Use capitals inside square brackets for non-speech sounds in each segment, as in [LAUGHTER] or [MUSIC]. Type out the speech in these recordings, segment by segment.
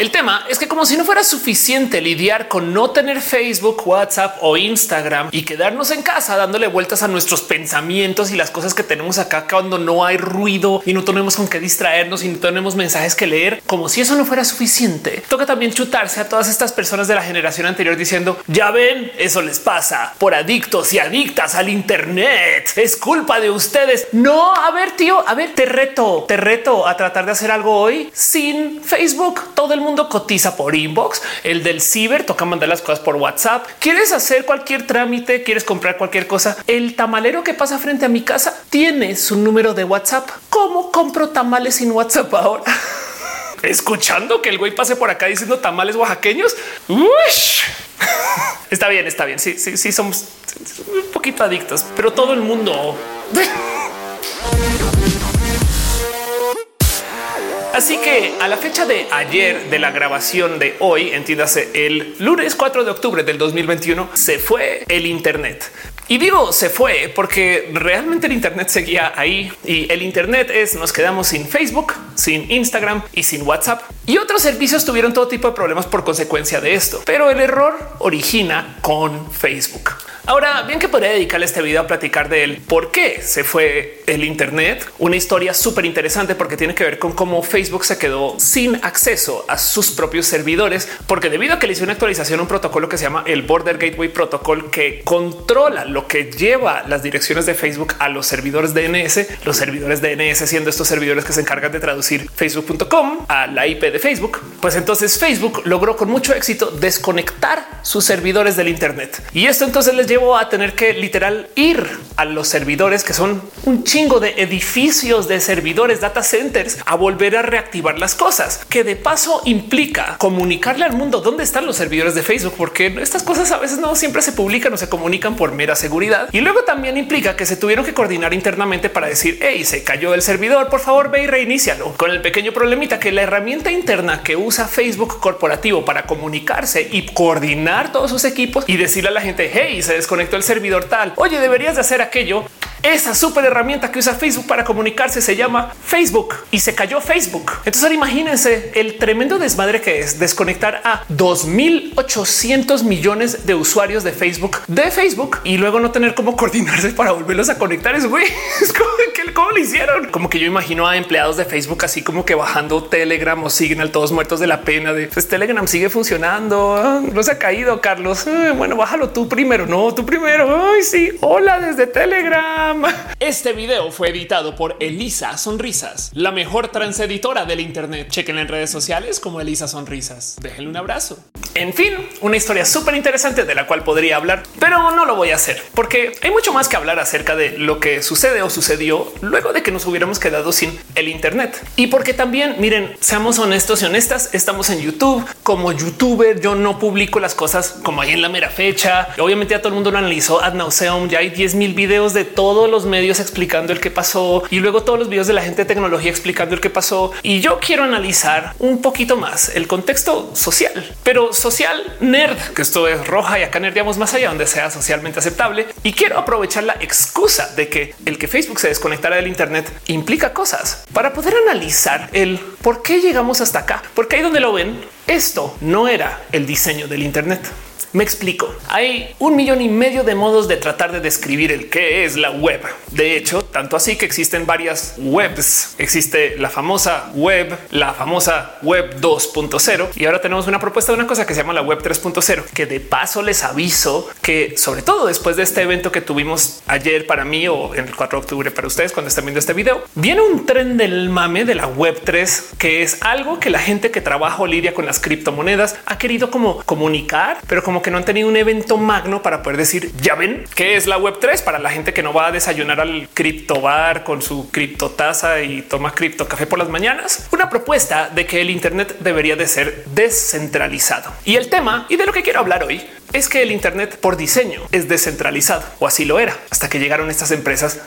El tema es que como si no fuera suficiente lidiar con no tener Facebook, WhatsApp o Instagram y quedarnos en casa dándole vueltas a nuestros pensamientos y las cosas que tenemos acá cuando no hay ruido y no tenemos con qué distraernos y no tenemos mensajes que leer, como si eso no fuera suficiente. Toca también chutarse a todas estas personas de la generación anterior diciendo ya ven, eso les pasa por adictos y adictas al Internet. Es culpa de ustedes. No, a ver, tío, a ver, te reto, te reto a tratar de hacer algo hoy sin Facebook. Todo el mundo cotiza por inbox. El del ciber toca mandar las cosas por WhatsApp. Quieres hacer cualquier trámite, quieres comprar cualquier cosa. El tamalero que pasa frente a mi casa tiene su número de WhatsApp. ¿Cómo compro tamales sin WhatsApp ahora? [LAUGHS] Escuchando que el güey pase por acá diciendo tamales oaxaqueños. [LAUGHS] Está bien, está bien. Sí, sí, sí, somos un poquito adictos, pero todo el mundo. [LAUGHS] Así que a la fecha de ayer de la grabación de hoy, entiéndase el lunes 4 de octubre del 2021, se fue el Internet. Y digo se fue porque realmente el Internet seguía ahí y el Internet es nos quedamos sin Facebook, sin Instagram y sin WhatsApp y otros servicios tuvieron todo tipo de problemas por consecuencia de esto. Pero el error origina con Facebook. Ahora bien que podría dedicarle este video a platicar de él, por qué se fue el Internet, una historia súper interesante porque tiene que ver con cómo Facebook se quedó sin acceso a sus propios servidores, porque debido a que le hizo una actualización, un protocolo que se llama el Border Gateway Protocol que controla lo que lleva las direcciones de Facebook a los servidores DNS, los servidores DNS siendo estos servidores que se encargan de traducir facebook.com a la IP de Facebook, pues entonces Facebook logró con mucho éxito desconectar sus servidores del Internet. Y esto entonces les llevo a tener que literal ir a los servidores que son un chingo de edificios de servidores, data centers, a volver a reactivar las cosas, que de paso implica comunicarle al mundo dónde están los servidores de Facebook, porque estas cosas a veces no siempre se publican o se comunican por mera seguridad. Y luego también implica que se tuvieron que coordinar internamente para decir, hey, se cayó el servidor, por favor ve y reinícialo. Con el pequeño problemita que la herramienta interna que usa Facebook corporativo para comunicarse y coordinar todos sus equipos y decirle a la gente, hey, se desconectó el servidor tal. Oye, deberías de hacer aquello. Esa súper herramienta que usa Facebook para comunicarse se llama Facebook y se cayó Facebook. Entonces ahora imagínense el tremendo desmadre que es desconectar a 2800 millones de usuarios de Facebook de Facebook y luego no tener cómo coordinarse para volverlos a conectar. Es güey, [LAUGHS] es como que cómo lo hicieron. Como que yo imagino a empleados de Facebook así como que bajando Telegram o Signal todos muertos de la pena de pues Telegram sigue funcionando. Ah, no se ha caído, Carlos. Ah, bueno, bájalo tú primero. No, tú primero. Ay, sí. Hola desde Telegram. Este video fue editado por Elisa Sonrisas, la mejor transeditora del Internet. Chequen en redes sociales como Elisa Sonrisas. Déjenle un abrazo. En fin, una historia súper interesante de la cual podría hablar, pero no lo voy a hacer porque hay mucho más que hablar acerca de lo que sucede o sucedió luego de que nos hubiéramos quedado sin el Internet. Y porque también, miren, seamos honestos y honestas, estamos en YouTube. Como youtuber, yo no publico las cosas como ahí en la mera fecha. Obviamente ya todo el mundo lo analizó ad nauseum. Ya hay 10 mil videos de todos los medios explicando el que pasó y luego todos los videos de la gente de tecnología explicando el que pasó. Y yo quiero analizar un poquito más el contexto social, pero social nerd, que esto es roja y acá nerdeamos más allá donde sea socialmente aceptable. Y quiero aprovechar la excusa de que el que Facebook se desconectara del Internet implica cosas para poder analizar el por qué llegamos hasta acá, porque ahí donde lo ven, esto no era el diseño del Internet. Me explico. Hay un millón y medio de modos de tratar de describir el qué es la web. De hecho, tanto así que existen varias webs. Existe la famosa web, la famosa web 2.0 y ahora tenemos una propuesta de una cosa que se llama la web 3.0, que de paso les aviso que sobre todo después de este evento que tuvimos ayer para mí o en el 4 de octubre para ustedes cuando estén viendo este video, viene un tren del mame de la web 3, que es algo que la gente que trabaja o lidia con las criptomonedas ha querido como comunicar, pero como que no han tenido un evento magno para poder decir ya ven qué es la web 3 para la gente que no va a desayunar al cripto bar con su criptotaza y toma cripto café por las mañanas. Una propuesta de que el Internet debería de ser descentralizado. Y el tema y de lo que quiero hablar hoy es que el Internet por diseño es descentralizado o así lo era hasta que llegaron estas empresas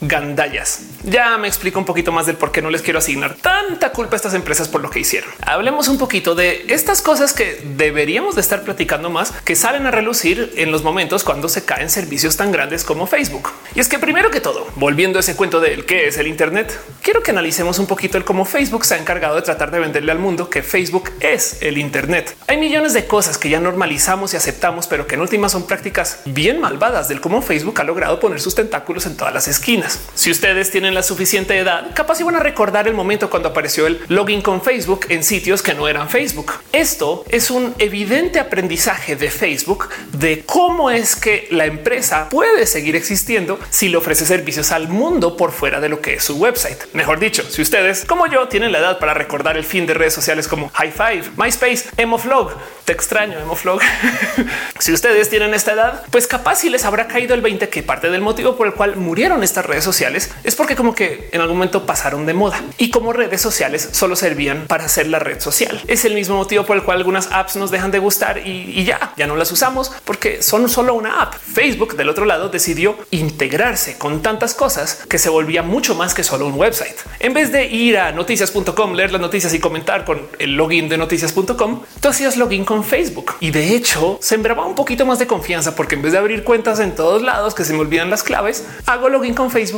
gandallas. Ya me explico un poquito más del por qué no les quiero asignar tanta culpa a estas empresas por lo que hicieron. Hablemos un poquito de estas cosas que deberíamos de estar platicando más, que salen a relucir en los momentos cuando se caen servicios tan grandes como Facebook. Y es que primero que todo, volviendo a ese cuento del qué es el Internet, quiero que analicemos un poquito el cómo Facebook se ha encargado de tratar de venderle al mundo que Facebook es el Internet. Hay millones de cosas que ya normalizamos y aceptamos, pero que en últimas son prácticas bien malvadas del cómo Facebook ha logrado poner sus tentáculos en todas las esquinas. Si ustedes tienen la suficiente edad, capaz iban a recordar el momento cuando apareció el login con Facebook en sitios que no eran Facebook. Esto es un evidente aprendizaje de Facebook de cómo es que la empresa puede seguir existiendo si le ofrece servicios al mundo por fuera de lo que es su website. Mejor dicho, si ustedes como yo tienen la edad para recordar el fin de redes sociales como High Five, MySpace, Emoflog, te extraño Emoflog. [LAUGHS] si ustedes tienen esta edad, pues capaz si les habrá caído el 20 que parte del motivo por el cual murieron estas redes sociales es porque como que en algún momento pasaron de moda y como redes sociales solo servían para hacer la red social. Es el mismo motivo por el cual algunas apps nos dejan de gustar y, y ya, ya no las usamos porque son solo una app. Facebook del otro lado decidió integrarse con tantas cosas que se volvía mucho más que solo un website. En vez de ir a noticias.com, leer las noticias y comentar con el login de noticias.com, tú hacías login con Facebook y de hecho sembraba un poquito más de confianza porque en vez de abrir cuentas en todos lados que se me olvidan las claves, hago login con Facebook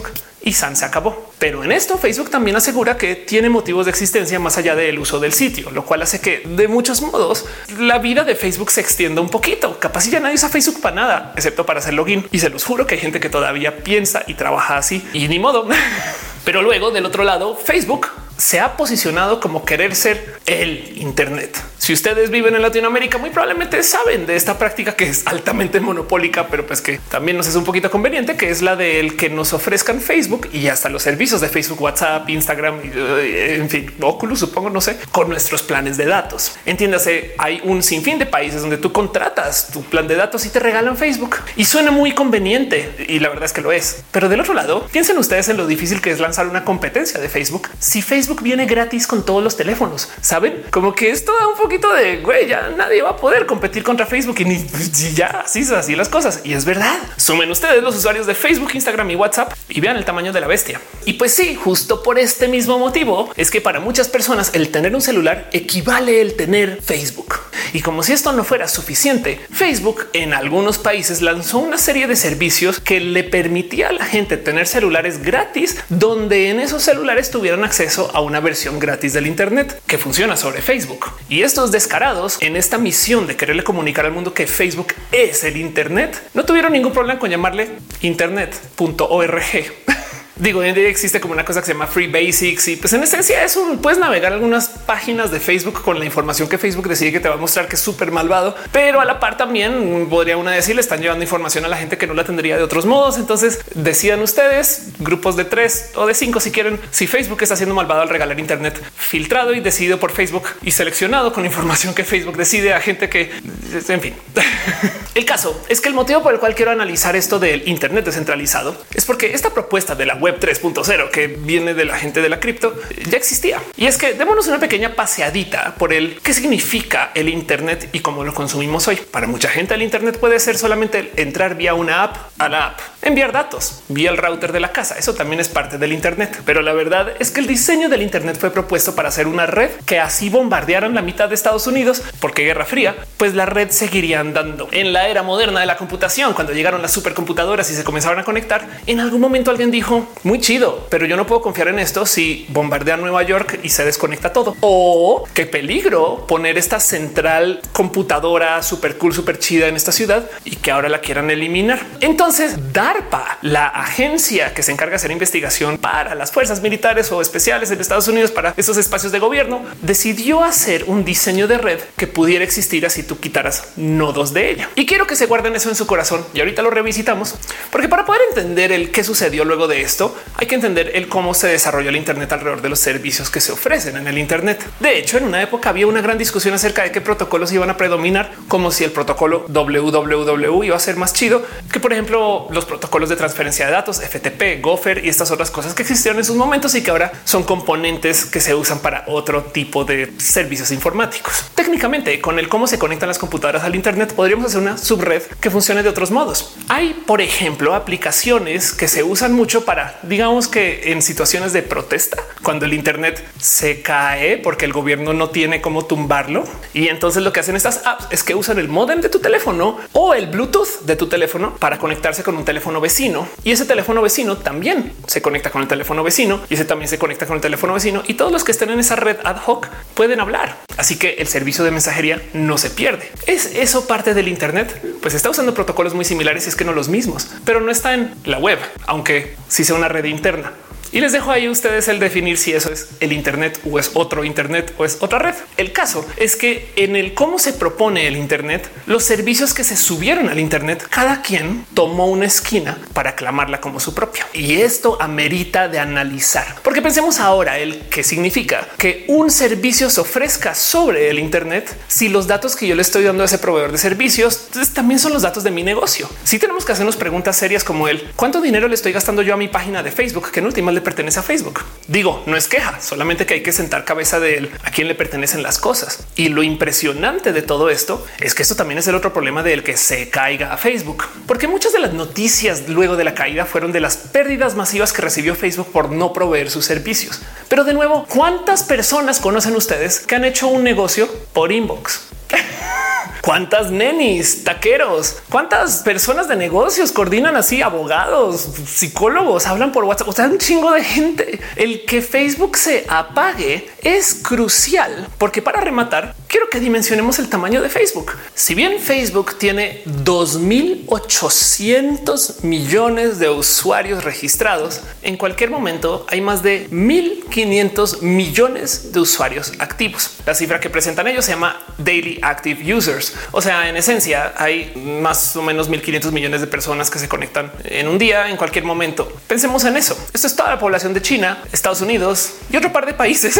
y San se acabó. Pero en esto Facebook también asegura que tiene motivos de existencia más allá del uso del sitio, lo cual hace que de muchos modos la vida de Facebook se extienda un poquito. Capaz ya nadie usa Facebook para nada, excepto para hacer login. Y se los juro que hay gente que todavía piensa y trabaja así y ni modo. [LAUGHS] Pero luego del otro lado, Facebook se ha posicionado como querer ser el Internet. Si ustedes viven en Latinoamérica, muy probablemente saben de esta práctica que es altamente monopólica, pero pues que también nos es un poquito conveniente, que es la del que nos ofrezcan Facebook y hasta los servicios de Facebook, WhatsApp, Instagram, eh, en fin, Oculus, supongo, no sé, con nuestros planes de datos. Entiéndase, hay un sinfín de países donde tú contratas tu plan de datos y te regalan Facebook y suena muy conveniente y la verdad es que lo es. Pero del otro lado, piensen ustedes en lo difícil que es lanzar una competencia de Facebook. Si Facebook viene gratis con todos los teléfonos, saben como que esto da un poco de güey, ya nadie va a poder competir contra Facebook y ni ya así así las cosas. Y es verdad. Sumen ustedes los usuarios de Facebook, Instagram y WhatsApp y vean el tamaño de la bestia. Y pues sí, justo por este mismo motivo es que para muchas personas el tener un celular equivale el tener Facebook. Y como si esto no fuera suficiente, Facebook en algunos países lanzó una serie de servicios que le permitía a la gente tener celulares gratis, donde en esos celulares tuvieran acceso a una versión gratis del Internet que funciona sobre Facebook. Y estos descarados en esta misión de quererle comunicar al mundo que Facebook es el Internet, no tuvieron ningún problema con llamarle internet.org. Digo, hoy en día existe como una cosa que se llama Free Basics y pues en esencia es un puedes navegar algunas páginas de Facebook con la información que Facebook decide que te va a mostrar que es súper malvado, pero a la par también podría una decir le están llevando información a la gente que no la tendría de otros modos. Entonces decidan ustedes grupos de tres o de cinco si quieren si Facebook está haciendo malvado al regalar Internet filtrado y decidido por Facebook y seleccionado con información que Facebook decide a gente que en fin. [LAUGHS] el caso es que el motivo por el cual quiero analizar esto del Internet descentralizado es porque esta propuesta de la web 3.0 que viene de la gente de la cripto ya existía. Y es que démonos una pequeña paseadita por el qué significa el Internet y cómo lo consumimos hoy. Para mucha gente el Internet puede ser solamente entrar vía una app a la app, enviar datos vía el router de la casa. Eso también es parte del Internet. Pero la verdad es que el diseño del Internet fue propuesto para hacer una red que así bombardearan la mitad de Estados Unidos porque Guerra Fría, pues la red seguiría andando. En la era moderna de la computación, cuando llegaron las supercomputadoras y se comenzaron a conectar, en algún momento alguien dijo, muy chido, pero yo no puedo confiar en esto si bombardea Nueva York y se desconecta todo. O qué peligro poner esta central computadora súper cool, súper chida en esta ciudad y que ahora la quieran eliminar. Entonces, DARPA, la agencia que se encarga de hacer investigación para las fuerzas militares o especiales en Estados Unidos para esos espacios de gobierno, decidió hacer un diseño de red que pudiera existir así tú quitaras nodos de ella. Y quiero que se guarden eso en su corazón y ahorita lo revisitamos, porque para poder entender el qué sucedió luego de esto, hay que entender el cómo se desarrolló el Internet alrededor de los servicios que se ofrecen en el Internet. De hecho, en una época había una gran discusión acerca de qué protocolos iban a predominar, como si el protocolo www iba a ser más chido que, por ejemplo, los protocolos de transferencia de datos, FTP, Gopher y estas otras cosas que existieron en sus momentos y que ahora son componentes que se usan para otro tipo de servicios informáticos. Técnicamente, con el cómo se conectan las computadoras al Internet, podríamos hacer una subred que funcione de otros modos. Hay, por ejemplo, aplicaciones que se usan mucho para digamos que en situaciones de protesta, cuando el Internet se cae porque el gobierno no tiene cómo tumbarlo y entonces lo que hacen estas apps es que usan el modem de tu teléfono o el Bluetooth de tu teléfono para conectarse con un teléfono vecino y ese teléfono vecino también se conecta con el teléfono vecino y ese también se conecta con el teléfono vecino y todos los que estén en esa red ad hoc pueden hablar. Así que el servicio de mensajería no se pierde. Es eso parte del Internet, pues está usando protocolos muy similares y es que no los mismos, pero no está en la web, aunque sí sea una red interna. Y les dejo ahí a ustedes el definir si eso es el Internet o es otro Internet o es otra red. El caso es que en el cómo se propone el Internet, los servicios que se subieron al Internet, cada quien tomó una esquina para aclamarla como su propia. Y esto amerita de analizar, porque pensemos ahora el que significa que un servicio se ofrezca sobre el Internet si los datos que yo le estoy dando a ese proveedor de servicios pues, también son los datos de mi negocio. Si tenemos que hacernos preguntas serias como el cuánto dinero le estoy gastando yo a mi página de Facebook, que en última le pertenece a Facebook. Digo, no es queja, solamente que hay que sentar cabeza de él a quién le pertenecen las cosas. Y lo impresionante de todo esto es que esto también es el otro problema del que se caiga a Facebook, porque muchas de las noticias luego de la caída fueron de las pérdidas masivas que recibió Facebook por no proveer sus servicios. Pero de nuevo, ¿cuántas personas conocen ustedes que han hecho un negocio por inbox? [LAUGHS] cuántas nenis, taqueros, cuántas personas de negocios coordinan así, abogados, psicólogos, hablan por WhatsApp, o sea, un chingo de gente. El que Facebook se apague es crucial porque para rematar, quiero que dimensionemos el tamaño de Facebook. Si bien Facebook tiene 2800 millones de usuarios registrados, en cualquier momento hay más de 1500 millones de usuarios activos. La cifra que presentan ellos se llama Daily Active Users o sea, en esencia hay más o menos 1500 millones de personas que se conectan en un día, en cualquier momento. Pensemos en eso. Esto es toda la población de China, Estados Unidos y otro par de países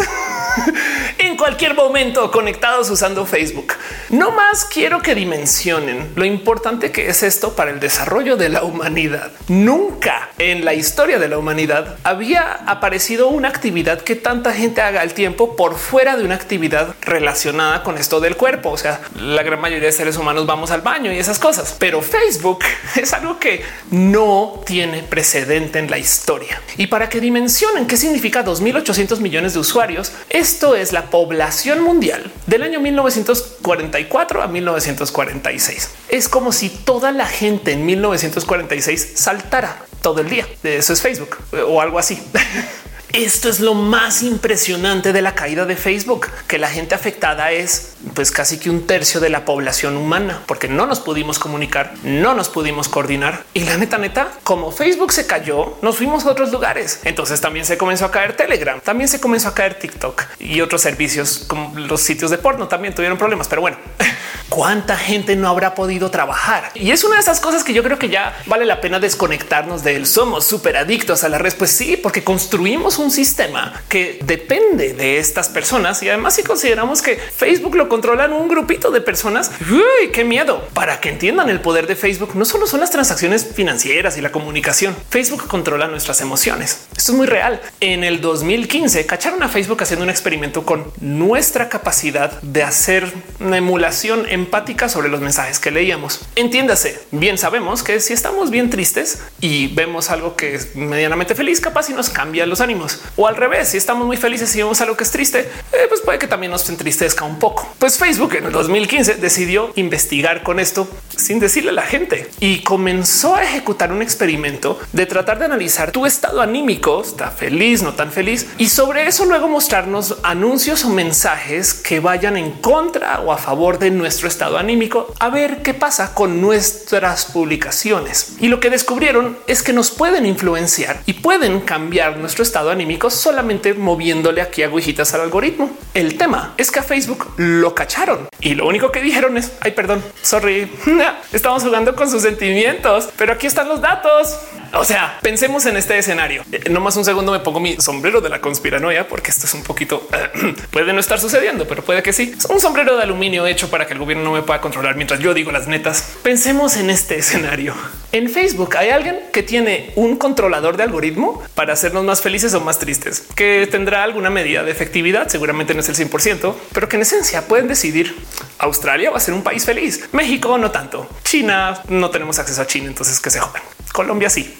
[LAUGHS] en cualquier momento conectados usando Facebook. No más quiero que dimensionen lo importante que es esto para el desarrollo de la humanidad. Nunca en la historia de la humanidad había aparecido una actividad que tanta gente haga al tiempo por fuera de una actividad relacionada con esto del cuerpo. O sea, la gran mayoría de seres humanos vamos al baño y esas cosas. Pero Facebook [LAUGHS] es algo que no tiene precedente en la historia. Y para que dimensionen qué significa 2800 millones de usuarios, esto es la población mundial del año 1944 a 1946. Es como si toda la gente en 1946 saltara todo el día. Eso es Facebook o algo así. [LAUGHS] Esto es lo más impresionante de la caída de Facebook, que la gente afectada es pues casi que un tercio de la población humana, porque no nos pudimos comunicar, no nos pudimos coordinar y la neta neta, como Facebook se cayó, nos fuimos a otros lugares. Entonces también se comenzó a caer Telegram, también se comenzó a caer TikTok y otros servicios como los sitios de porno también tuvieron problemas, pero bueno, [LAUGHS] cuánta gente no habrá podido trabajar. Y es una de esas cosas que yo creo que ya vale la pena desconectarnos de él. Somos súper adictos a la red. Pues sí, porque construimos un sistema que depende de estas personas. Y además, si consideramos que Facebook lo controlan un grupito de personas, uy, qué miedo para que entiendan el poder de Facebook. No solo son las transacciones financieras y la comunicación. Facebook controla nuestras emociones. Esto es muy real. En el 2015 cacharon a Facebook haciendo un experimento con nuestra capacidad de hacer una emulación empática sobre los mensajes que leíamos. Entiéndase, bien sabemos que si estamos bien tristes y vemos algo que es medianamente feliz, capaz y nos cambia los ánimos. O al revés, si estamos muy felices y vemos algo que es triste, eh, pues puede que también nos entristezca un poco. Pues Facebook en el 2015 decidió investigar con esto sin decirle a la gente y comenzó a ejecutar un experimento de tratar de analizar tu estado anímico, está feliz, no tan feliz, y sobre eso luego mostrarnos anuncios o mensajes que vayan en contra o a favor de nuestro estado anímico a ver qué pasa con nuestras publicaciones. Y lo que descubrieron es que nos pueden influenciar y pueden cambiar nuestro estado anímico solamente moviéndole aquí agujitas al algoritmo. El tema es que a Facebook cacharon y lo único que dijeron es ay, perdón, sorry, [LAUGHS] estamos jugando con sus sentimientos, pero aquí están los datos. O sea, pensemos en este escenario. Eh, no más un segundo me pongo mi sombrero de la conspiranoia porque esto es un poquito [CLEARS THROAT] puede no estar sucediendo, pero puede que sí. Es un sombrero de aluminio hecho para que el gobierno no me pueda controlar mientras yo digo las netas. Pensemos en este escenario. En Facebook hay alguien que tiene un controlador de algoritmo para hacernos más felices o más tristes, que tendrá alguna medida de efectividad. Seguramente no es el 100%, pero que en esencia pueden decidir Australia va a ser un país feliz. México no tanto. China no tenemos acceso a China, entonces que se jodan. Colombia sí.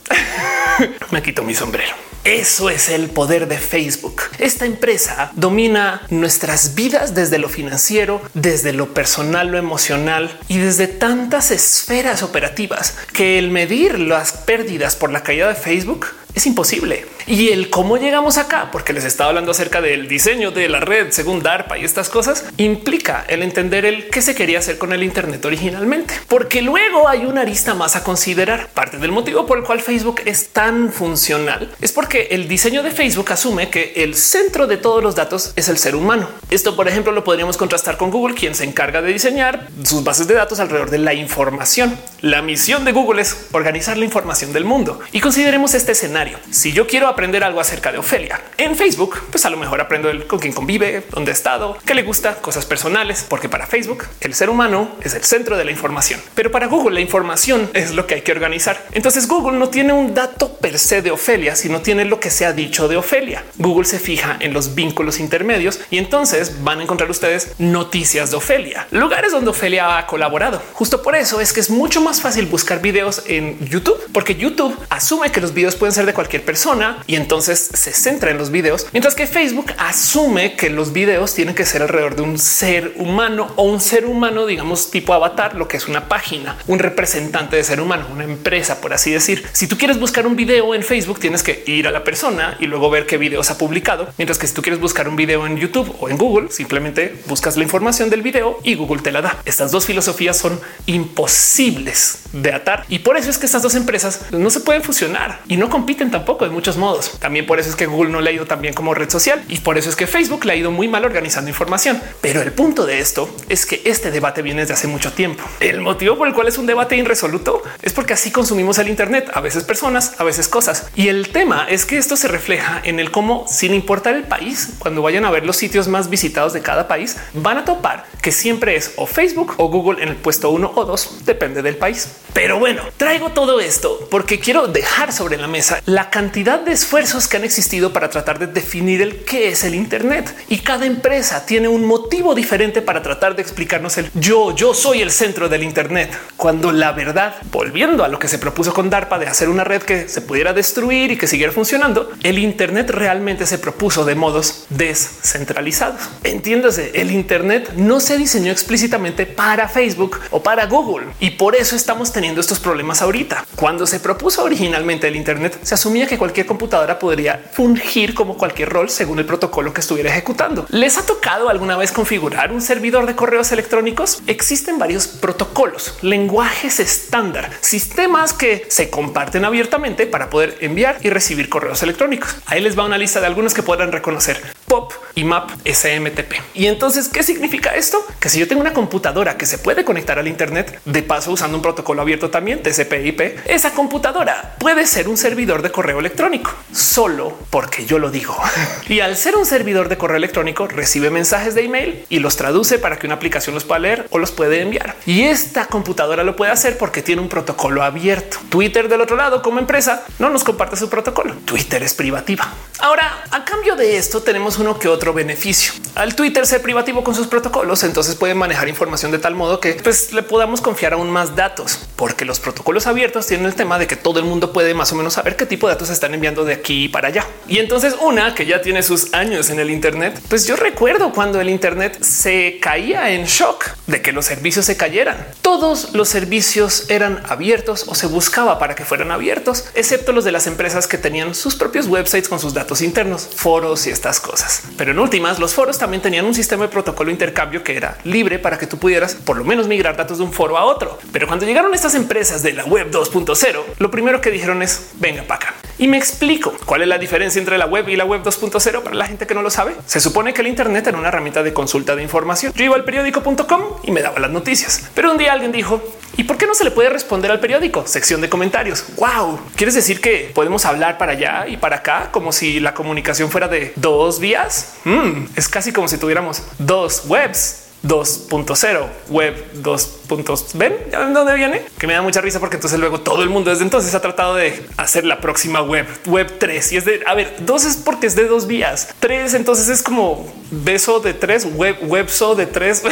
[LAUGHS] Me quito mi sombrero. Eso es el poder de Facebook. Esta empresa domina nuestras vidas desde lo financiero, desde lo personal, lo emocional y desde tantas esferas operativas que el medir las pérdidas por la caída de Facebook es imposible. Y el cómo llegamos acá, porque les estaba hablando acerca del diseño de la red según DARPA y estas cosas, implica el entender el qué se quería hacer con el Internet originalmente, porque luego hay una arista más a considerar. Parte del motivo por el cual Facebook es tan funcional es porque el diseño de Facebook asume que el centro de todos los datos es el ser humano. Esto, por ejemplo, lo podríamos contrastar con Google, quien se encarga de diseñar sus bases de datos alrededor de la información. La misión de Google es organizar la información del mundo y consideremos este escenario si yo quiero aprender algo acerca de Ofelia en Facebook, pues a lo mejor aprendo el con quién convive, dónde ha estado, qué le gusta, cosas personales, porque para Facebook el ser humano es el centro de la información, pero para Google la información es lo que hay que organizar. Entonces Google no tiene un dato per se de Ofelia, sino tiene lo que se ha dicho de Ofelia. Google se fija en los vínculos intermedios y entonces van a encontrar ustedes noticias de Ofelia, lugares donde Ofelia ha colaborado. Justo por eso es que es mucho más fácil buscar videos en YouTube, porque YouTube asume que los videos pueden ser de cualquier persona y entonces se centra en los videos, mientras que Facebook asume que los videos tienen que ser alrededor de un ser humano o un ser humano, digamos tipo avatar, lo que es una página, un representante de ser humano, una empresa, por así decir. Si tú quieres buscar un video en Facebook, tienes que ir a la persona y luego ver qué videos ha publicado, mientras que si tú quieres buscar un video en YouTube o en Google, simplemente buscas la información del video y Google te la da. Estas dos filosofías son imposibles de atar y por eso es que estas dos empresas no se pueden fusionar y no compiten tampoco de muchos modos. También por eso es que Google no le ha ido tan bien como red social y por eso es que Facebook le ha ido muy mal organizando información. Pero el punto de esto es que este debate viene desde hace mucho tiempo. El motivo por el cual es un debate irresoluto es porque así consumimos el Internet, a veces personas, a veces cosas. Y el tema es que esto se refleja en el cómo, sin importar el país, cuando vayan a ver los sitios más visitados de cada país, van a topar que siempre es o Facebook o Google en el puesto uno o dos, depende del país. Pero bueno, traigo todo esto porque quiero dejar sobre la mesa la cantidad de esfuerzos que han existido para tratar de definir el qué es el Internet. Y cada empresa tiene un motivo diferente para tratar de explicarnos el yo, yo soy el centro del Internet, cuando la verdad, volviendo a lo que se propuso con DARPA de hacer una red que se pudiera destruir y que siguiera funcionando, el Internet realmente se propuso de modos descentralizados. Entiéndase, el Internet no se diseñó explícitamente para Facebook o para Google. Y por eso estamos teniendo estos problemas ahorita. Cuando se propuso originalmente el Internet, se asumía que cualquier computadora podría fungir como cualquier rol según el protocolo que estuviera ejecutando. ¿Les ha tocado alguna vez configurar un servidor de correos electrónicos? Existen varios protocolos, lenguajes estándar, sistemas que se comparten abiertamente para poder enviar y recibir correos electrónicos. Ahí les va una lista de algunos que podrán reconocer POP y MAP SMTP. Y entonces, ¿qué significa esto? Que si yo tengo una computadora que se puede conectar al Internet, de paso usando un protocolo abierto también TCP/IP, esa computadora puede ser un servidor de correo electrónico solo porque yo lo digo. [LAUGHS] y al ser un servidor de correo electrónico, recibe mensajes de email y los traduce para que una aplicación los pueda leer o los puede enviar. Y esta computadora lo puede hacer porque tiene un protocolo abierto. Twitter del otro lado, como empresa, no nos comparte su protocolo. Twitter es privativa. Ahora, a cambio de esto, tenemos uno que otro beneficio. Al Twitter ser privativo con sus protocolos, entonces pueden manejar información de tal modo que pues, le podamos confiar aún más datos, porque los protocolos abiertos tienen el tema de que todo el mundo puede más o menos saber qué tipo de datos están enviando de aquí para allá. Y entonces una que ya tiene sus años en el Internet, pues yo recuerdo cuando el Internet se caía en shock de que los servicios se cayeran. Todos los servicios eran abiertos o se buscaba para que fueran abiertos, excepto los de las empresas que tenían sus propios websites con sus datos internos, foros y estas cosas. Pero en últimas, los foros también tenían un sistema de protocolo de intercambio que era libre para que tú pudieras por lo menos migrar datos de un foro a otro. Pero cuando llegaron estas empresas de la web 2.0, lo primero que dijeron es venga para acá. Y me explico cuál es la diferencia entre la web y la web 2.0 para la gente que no lo sabe. Se supone que el Internet era una herramienta de consulta de información. Yo iba al periódico.com y me daba las noticias. Pero un día alguien dijo, ¿y por qué no se le puede responder al periódico? Sección de comentarios. Wow. ¿Quieres decir que podemos hablar para allá y para acá como si la comunicación fuera de dos vías? Mm, es casi como si tuviéramos dos webs 2.0, web 2 puntos. Ven dónde viene, que me da mucha risa porque entonces luego todo el mundo desde entonces ha tratado de hacer la próxima web, web 3 y es de a ver, dos es porque es de dos vías, tres. Entonces es como beso de tres, web, webso de tres.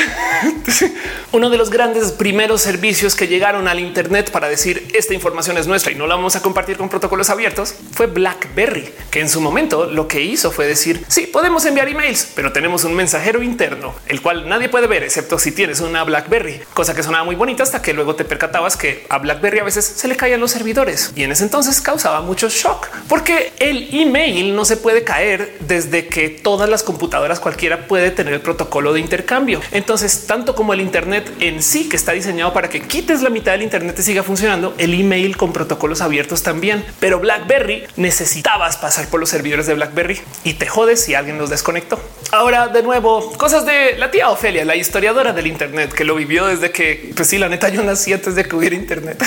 [LAUGHS] Uno de los grandes primeros servicios que llegaron al Internet para decir esta información es nuestra y no la vamos a compartir con protocolos abiertos fue BlackBerry, que en su momento lo que hizo fue decir sí, podemos enviar emails, pero tenemos un mensajero interno, el cual nadie puede ver excepto si tienes una BlackBerry, cosa que sonaba muy bonita hasta que luego te percatabas que a BlackBerry a veces se le caían los servidores y en ese entonces causaba mucho shock porque el email no se puede caer desde que todas las computadoras cualquiera puede tener el protocolo de intercambio. Entonces, tanto como el Internet en sí, que está diseñado para que quites la mitad del Internet y siga funcionando, el email con protocolos abiertos también. Pero BlackBerry necesitabas pasar por los servidores de BlackBerry y te jodes si alguien los desconectó. Ahora, de nuevo, cosas de la tía Ofelia, la historiadora del Internet que lo vivió desde que, pues sí, la neta, yo nací antes de que hubiera Internet.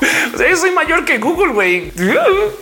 [LAUGHS] yo soy mayor que Google, güey.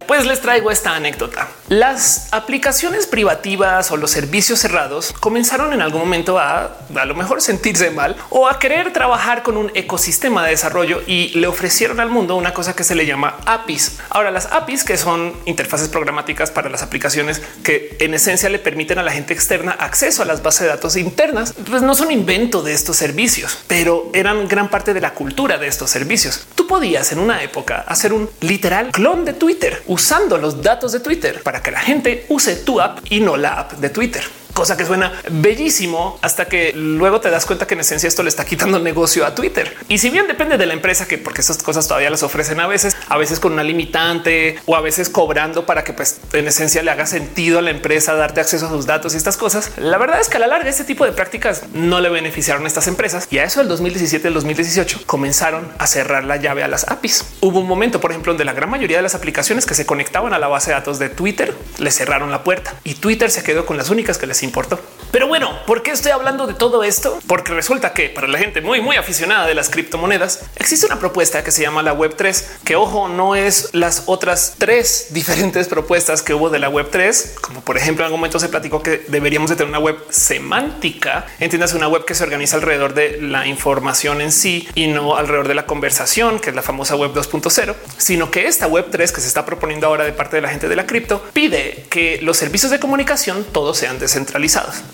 Pues les traigo esta anécdota. Las aplicaciones privativas o los servicios cerrados comenzaron en algún momento a a lo mejor sentirse mal o a querer trabajar con un ecosistema de desarrollo y le ofrecieron al mundo una cosa que se le llama APIs. Ahora las APIs que son interfaces programáticas para las aplicaciones que en esencia le permiten a la gente externa acceso a las bases de datos internas, pues no son invento de estos servicios, pero eran gran parte de la cultura de estos servicios. Tú podías en una época hacer un literal clon de Twitter usando los datos de Twitter para que la gente use tu app y no la app de Twitter cosa que suena bellísimo hasta que luego te das cuenta que en esencia esto le está quitando negocio a Twitter. Y si bien depende de la empresa, que porque esas cosas todavía las ofrecen a veces, a veces con una limitante o a veces cobrando para que pues en esencia le haga sentido a la empresa darte acceso a sus datos y estas cosas. La verdad es que a la larga este tipo de prácticas no le beneficiaron a estas empresas y a eso el 2017, el 2018 comenzaron a cerrar la llave a las APIs. Hubo un momento, por ejemplo, donde la gran mayoría de las aplicaciones que se conectaban a la base de datos de Twitter le cerraron la puerta y Twitter se quedó con las únicas que les importó. Pero bueno, ¿por qué estoy hablando de todo esto? Porque resulta que para la gente muy, muy aficionada de las criptomonedas, existe una propuesta que se llama la Web 3, que ojo, no es las otras tres [LAUGHS] diferentes propuestas que hubo de la Web 3, como por ejemplo en algún momento se platicó que deberíamos de tener una web semántica, entiendas una web que se organiza alrededor de la información en sí y no alrededor de la conversación, que es la famosa web 2.0, sino que esta web 3 que se está proponiendo ahora de parte de la gente de la cripto pide que los servicios de comunicación todos sean descentralizados.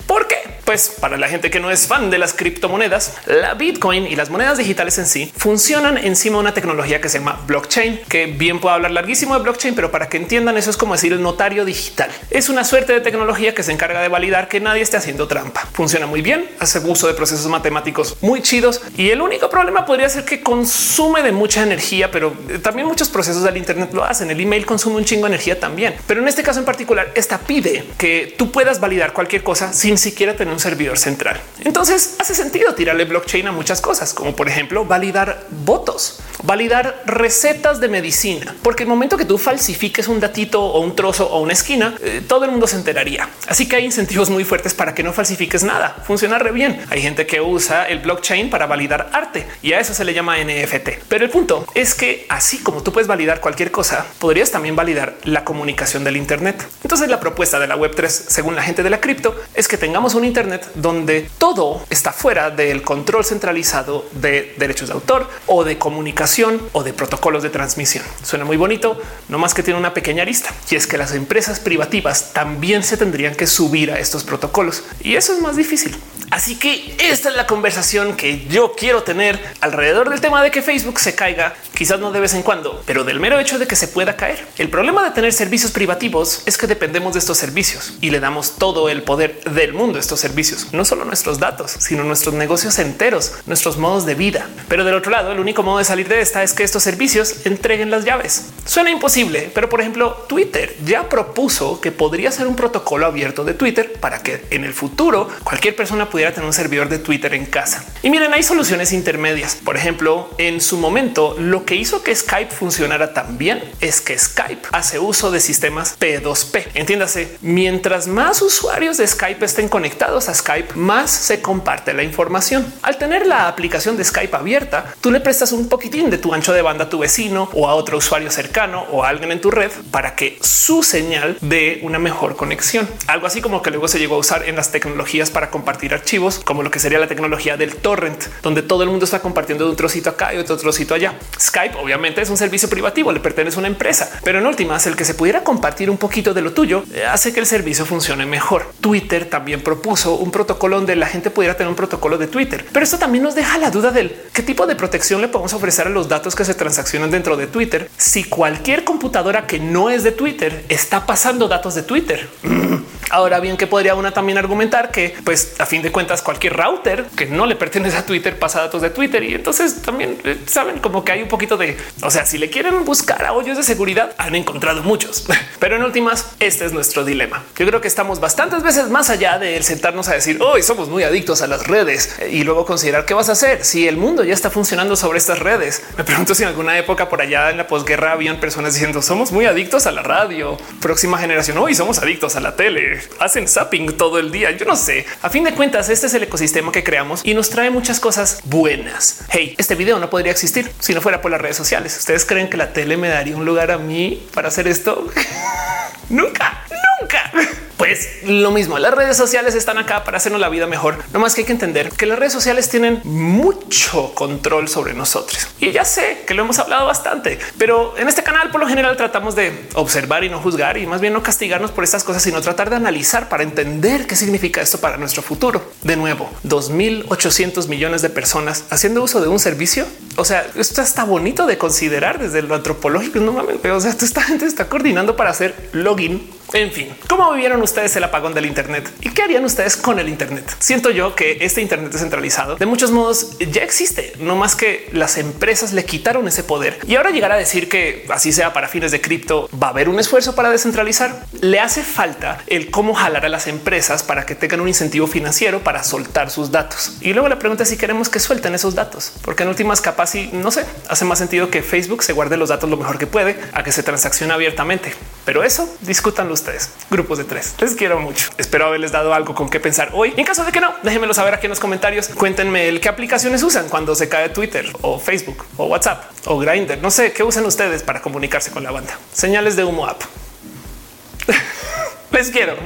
¿Por qué? Pues para la gente que no es fan de las criptomonedas, la Bitcoin y las monedas digitales en sí funcionan encima de una tecnología que se llama blockchain, que bien puedo hablar larguísimo de blockchain, pero para que entiendan eso es como decir el notario digital. Es una suerte de tecnología que se encarga de validar que nadie esté haciendo trampa. Funciona muy bien, hace uso de procesos matemáticos muy chidos y el único problema podría ser que consume de mucha energía, pero también muchos procesos del Internet lo hacen. El email consume un chingo de energía también, pero en este caso en particular, esta pide que tú puedas validar cualquier cosa sin siquiera tener un servidor central. Entonces hace sentido tirarle blockchain a muchas cosas, como por ejemplo validar votos, validar recetas de medicina, porque el momento que tú falsifiques un datito o un trozo o una esquina, eh, todo el mundo se enteraría. Así que hay incentivos muy fuertes para que no falsifiques nada. Funciona re bien. Hay gente que usa el blockchain para validar arte y a eso se le llama NFT. Pero el punto es que así como tú puedes validar cualquier cosa, podrías también validar la comunicación del Internet. Entonces la propuesta de la web 3, según la gente de la cripto, es que tengamos un Internet donde todo está fuera del control centralizado de derechos de autor o de comunicación o de protocolos de transmisión. Suena muy bonito, no más que tiene una pequeña arista y es que las empresas privativas también se tendrían que subir a estos protocolos y eso es más difícil. Así que esta es la conversación que yo quiero tener alrededor del tema de que Facebook se caiga, quizás no de vez en cuando, pero del mero hecho de que se pueda caer. El problema de tener servicios privativos es que dependemos de estos servicios y le damos todo el poder del mundo a estos servicios, no solo nuestros datos, sino nuestros negocios enteros, nuestros modos de vida. Pero del otro lado, el único modo de salir de esta es que estos servicios entreguen las llaves. Suena imposible, pero por ejemplo, Twitter ya propuso que podría ser un protocolo abierto de Twitter para que en el futuro cualquier persona pudiera tener un servidor de Twitter en casa. Y miren, hay soluciones intermedias. Por ejemplo, en su momento, lo que hizo que Skype funcionara tan bien es que Skype hace uso de sistemas P2P. Entiéndase, mientras más usuarios de Skype estén conectados, a Skype, más se comparte la información. Al tener la aplicación de Skype abierta, tú le prestas un poquitín de tu ancho de banda a tu vecino o a otro usuario cercano o a alguien en tu red para que su señal dé una mejor conexión. Algo así como que luego se llegó a usar en las tecnologías para compartir archivos, como lo que sería la tecnología del torrent, donde todo el mundo está compartiendo de un trocito acá y otro trocito allá. Skype obviamente es un servicio privativo, le pertenece a una empresa, pero en últimas el que se pudiera compartir un poquito de lo tuyo eh, hace que el servicio funcione mejor. Twitter también propuso un protocolo donde la gente pudiera tener un protocolo de Twitter, pero esto también nos deja la duda del qué tipo de protección le podemos ofrecer a los datos que se transaccionan dentro de Twitter si cualquier computadora que no es de Twitter está pasando datos de Twitter. [CLEARS THROAT] Ahora bien, que podría una también argumentar que, pues, a fin de cuentas, cualquier router que no le pertenece a Twitter pasa datos de Twitter y entonces también eh, saben como que hay un poquito de, o sea, si le quieren buscar a hoyos de seguridad, han encontrado muchos, [LAUGHS] pero en últimas, este es nuestro dilema. Yo creo que estamos bastantes veces más allá de sentarnos a decir hoy somos muy adictos a las redes y luego considerar qué vas a hacer si el mundo ya está funcionando sobre estas redes. Me pregunto si en alguna época por allá en la posguerra habían personas diciendo somos muy adictos a la radio, próxima generación hoy somos adictos a la tele hacen zapping todo el día. Yo no sé. A fin de cuentas, este es el ecosistema que creamos y nos trae muchas cosas buenas. Hey, este video no podría existir si no fuera por las redes sociales. ¿Ustedes creen que la tele me daría un lugar a mí para hacer esto? [LAUGHS] nunca, nunca. Pues lo mismo, las redes sociales están acá para hacernos la vida mejor. No más que hay que entender que las redes sociales tienen mucho control sobre nosotros. Y ya sé que lo hemos hablado bastante, pero en este canal por lo general tratamos de observar y no juzgar y más bien no castigarnos por estas cosas, sino tratar de analizar para entender qué significa esto para nuestro futuro. De nuevo, 2800 millones de personas haciendo uso de un servicio. O sea, esto está bonito de considerar desde lo antropológico. No mames, o sea, esta gente está coordinando para hacer login en fin, ¿cómo vivieron ustedes el apagón del Internet y qué harían ustedes con el Internet? Siento yo que este Internet descentralizado de muchos modos ya existe, no más que las empresas le quitaron ese poder y ahora llegar a decir que así sea para fines de cripto, va a haber un esfuerzo para descentralizar. Le hace falta el cómo jalar a las empresas para que tengan un incentivo financiero para soltar sus datos. Y luego la pregunta es si queremos que suelten esos datos, porque en últimas capas y no sé, hace más sentido que Facebook se guarde los datos lo mejor que puede a que se transaccione abiertamente. Pero eso discutan ustedes. Grupos de tres. Les quiero mucho. Espero haberles dado algo con qué pensar hoy. En caso de que no, déjenmelo saber aquí en los comentarios. Cuéntenme el qué aplicaciones usan cuando se cae Twitter o Facebook o WhatsApp o Grindr. No sé qué usan ustedes para comunicarse con la banda. Señales de humo app. [LAUGHS] Les quiero.